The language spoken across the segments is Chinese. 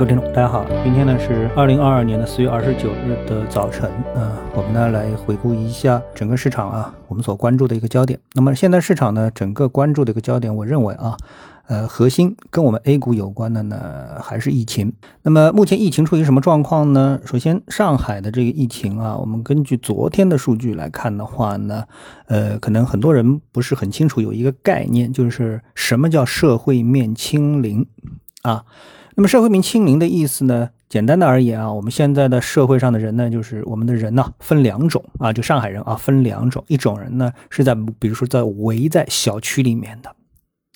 各位听众，大家好，今天呢是二零二二年的四月二十九日的早晨，呃，我们呢来回顾一下整个市场啊，我们所关注的一个焦点。那么现在市场呢，整个关注的一个焦点，我认为啊，呃，核心跟我们 A 股有关的呢，还是疫情。那么目前疫情处于什么状况呢？首先，上海的这个疫情啊，我们根据昨天的数据来看的话呢，呃，可能很多人不是很清楚有一个概念，就是什么叫社会面清零啊。那么社会名清零的意思呢？简单的而言啊，我们现在的社会上的人呢，就是我们的人呢分两种啊，就上海人啊分两种，一种人呢是在比如说在围在小区里面的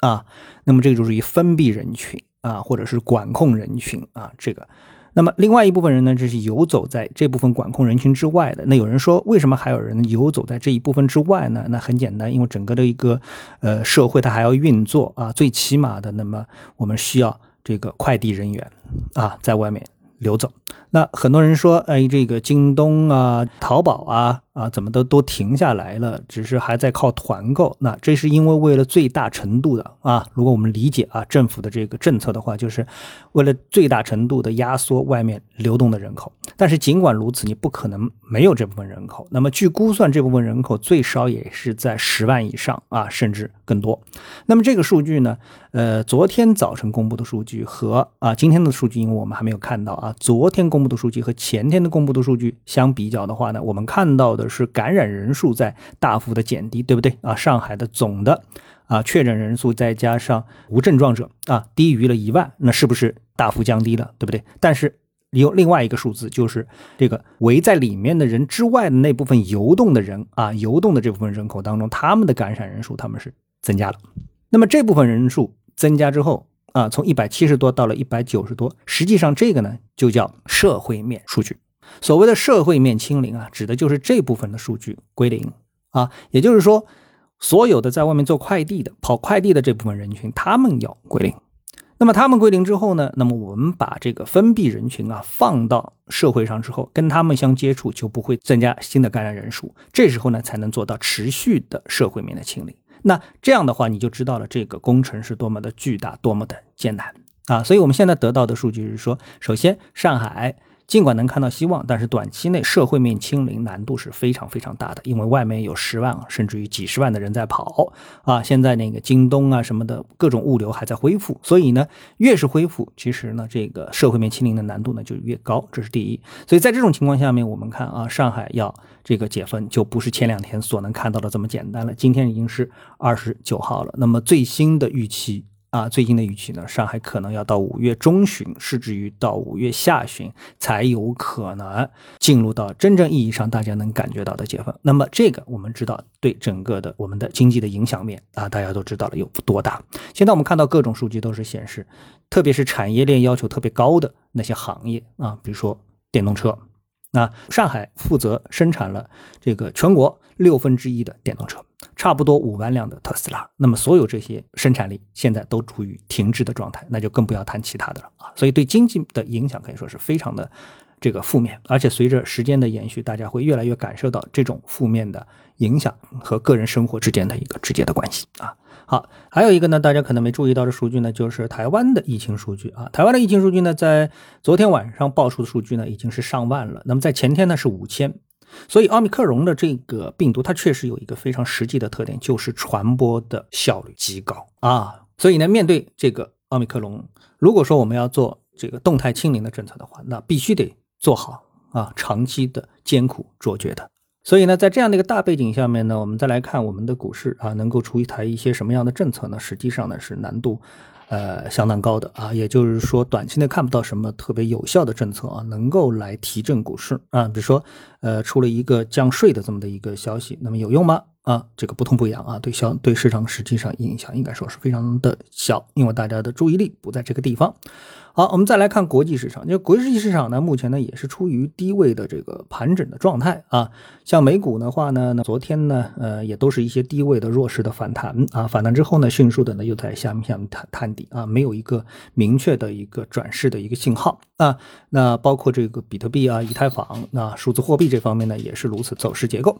啊，那么这个就属于封闭人群啊，或者是管控人群啊，这个。那么另外一部分人呢，就是游走在这部分管控人群之外的。那有人说，为什么还有人游走在这一部分之外呢？那很简单，因为整个的一个呃社会它还要运作啊，最起码的，那么我们需要。这个快递人员啊，在外面流走。那很多人说，哎，这个京东啊、淘宝啊。啊，怎么都都停下来了，只是还在靠团购。那这是因为为了最大程度的啊，如果我们理解啊政府的这个政策的话，就是为了最大程度的压缩外面流动的人口。但是尽管如此，你不可能没有这部分人口。那么据估算，这部分人口最少也是在十万以上啊，甚至更多。那么这个数据呢，呃，昨天早晨公布的数据和啊今天的数据，因为我们还没有看到啊，昨天公布的数据和前天的公布的数据相比较的话呢，我们看到的。是感染人数在大幅的减低，对不对啊？上海的总的啊确诊人数再加上无症状者啊低于了一万，那是不是大幅降低了，对不对？但是有另外一个数字，就是这个围在里面的人之外的那部分游动的人啊，游动的这部分人口当中，他们的感染人数他们是增加了。那么这部分人数增加之后啊，从一百七十多到了一百九十多，实际上这个呢就叫社会面数据。所谓的社会面清零啊，指的就是这部分的数据归零啊，也就是说，所有的在外面做快递的、跑快递的这部分人群，他们要归零。那么他们归零之后呢，那么我们把这个封闭人群啊放到社会上之后，跟他们相接触就不会增加新的感染人数，这时候呢才能做到持续的社会面的清零。那这样的话，你就知道了这个工程是多么的巨大，多么的艰难啊！所以我们现在得到的数据是说，首先上海。尽管能看到希望，但是短期内社会面清零难度是非常非常大的，因为外面有十万甚至于几十万的人在跑啊。现在那个京东啊什么的各种物流还在恢复，所以呢，越是恢复，其实呢，这个社会面清零的难度呢就越高，这是第一。所以在这种情况下面，我们看啊，上海要这个解封就不是前两天所能看到的这么简单了。今天已经是二十九号了，那么最新的预期。啊，最近的预期呢，上海可能要到五月中旬，甚至于到五月下旬才有可能进入到真正意义上大家能感觉到的解封。那么这个我们知道对整个的我们的经济的影响面啊，大家都知道了有多大。现在我们看到各种数据都是显示，特别是产业链要求特别高的那些行业啊，比如说电动车。那上海负责生产了这个全国六分之一的电动车，差不多五万辆的特斯拉。那么所有这些生产力现在都处于停滞的状态，那就更不要谈其他的了啊！所以对经济的影响可以说是非常的这个负面，而且随着时间的延续，大家会越来越感受到这种负面的影响和个人生活之间的一个直接的关系啊。好，还有一个呢，大家可能没注意到的数据呢，就是台湾的疫情数据啊。台湾的疫情数据呢，在昨天晚上爆出的数据呢，已经是上万了。那么在前天呢是五千，所以奥密克戎的这个病毒，它确实有一个非常实际的特点，就是传播的效率极高啊。所以呢，面对这个奥密克戎，如果说我们要做这个动态清零的政策的话，那必须得做好啊，长期的艰苦卓绝的。所以呢，在这样的一个大背景下面呢，我们再来看我们的股市啊，能够出一台一些什么样的政策呢？实际上呢，是难度，呃，相当高的啊。也就是说，短期内看不到什么特别有效的政策啊，能够来提振股市啊。比如说，呃，出了一个降税的这么的一个消息，那么有用吗？啊，这个不痛不痒啊，对消对市场实际上影响应该说是非常的小，因为大家的注意力不在这个地方。好，我们再来看国际市场。就国际市场呢，目前呢也是处于低位的这个盘整的状态啊。像美股的话呢，那昨天呢，呃，也都是一些低位的弱势的反弹啊。反弹之后呢，迅速的呢又在下面下面探探底啊，没有一个明确的一个转势的一个信号啊。那包括这个比特币啊、以太坊、那数字货币这方面呢，也是如此走势结构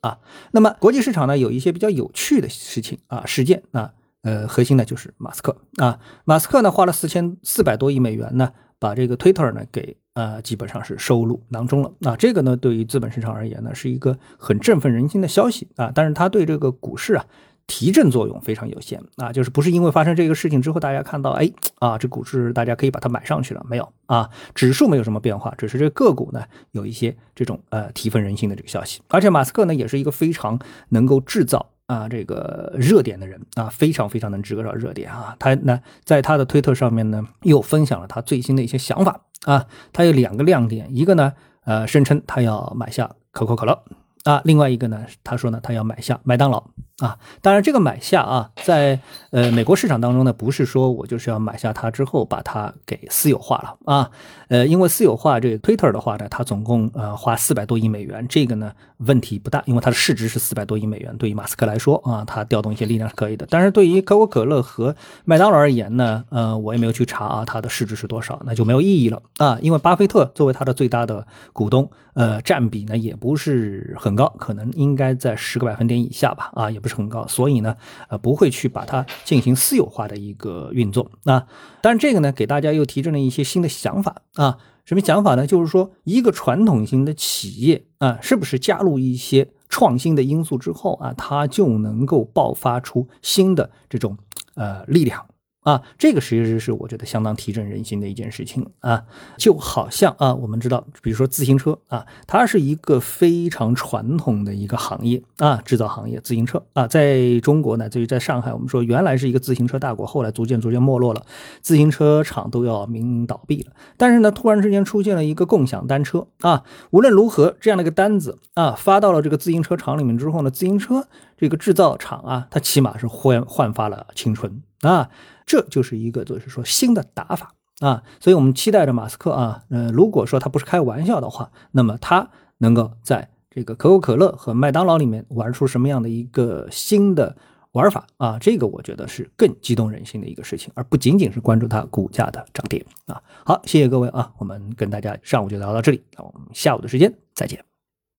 啊。那么国际市场呢，有一些比较有趣的事情啊、事件啊。呃，核心呢就是马斯克啊，马斯克呢花了四千四百多亿美元呢，把这个 Twitter 呢给呃基本上是收入囊中了。那这个呢，对于资本市场而言呢，是一个很振奋人心的消息啊。但是他对这个股市啊。提振作用非常有限啊，就是不是因为发生这个事情之后，大家看到，哎啊，这股市大家可以把它买上去了，没有啊，指数没有什么变化，只是这个股呢有一些这种呃提分人心的这个消息。而且马斯克呢也是一个非常能够制造啊这个热点的人啊，非常非常能制造热点啊。他呢在他的推特上面呢又分享了他最新的一些想法啊，他有两个亮点，一个呢呃声称他要买下可口可乐啊，另外一个呢他说呢他要买下麦当劳。啊，当然，这个买下啊，在呃美国市场当中呢，不是说我就是要买下它之后把它给私有化了啊，呃，因为私有化这个 Twitter 的话呢，它总共呃花四百多亿美元，这个呢问题不大，因为它的市值是四百多亿美元，对于马斯克来说啊，他调动一些力量是可以的。但是对于可口可乐和麦当劳而言呢，呃，我也没有去查啊，它的市值是多少，那就没有意义了啊，因为巴菲特作为它的最大的股东，呃，占比呢也不是很高，可能应该在十个百分点以下吧，啊，也不。是很高，所以呢，呃，不会去把它进行私有化的一个运作啊。但是这个呢，给大家又提振了一些新的想法啊。什么想法呢？就是说，一个传统型的企业啊，是不是加入一些创新的因素之后啊，它就能够爆发出新的这种呃力量。啊，这个其实是我觉得相当提振人心的一件事情啊，就好像啊，我们知道，比如说自行车啊，它是一个非常传统的一个行业啊，制造行业，自行车啊，在中国呢，至于在上海，我们说原来是一个自行车大国，后来逐渐逐渐没落了，自行车厂都要濒临倒闭了。但是呢，突然之间出现了一个共享单车啊，无论如何，这样的一个单子啊，发到了这个自行车厂里面之后呢，自行车这个制造厂啊，它起码是焕焕发了青春啊。这就是一个，就是说新的打法啊，所以我们期待着马斯克啊，呃，如果说他不是开玩笑的话，那么他能够在这个可口可乐和麦当劳里面玩出什么样的一个新的玩法啊？这个我觉得是更激动人心的一个事情，而不仅仅是关注它股价的涨跌啊。好，谢谢各位啊，我们跟大家上午就聊到这里，那我们下午的时间再见。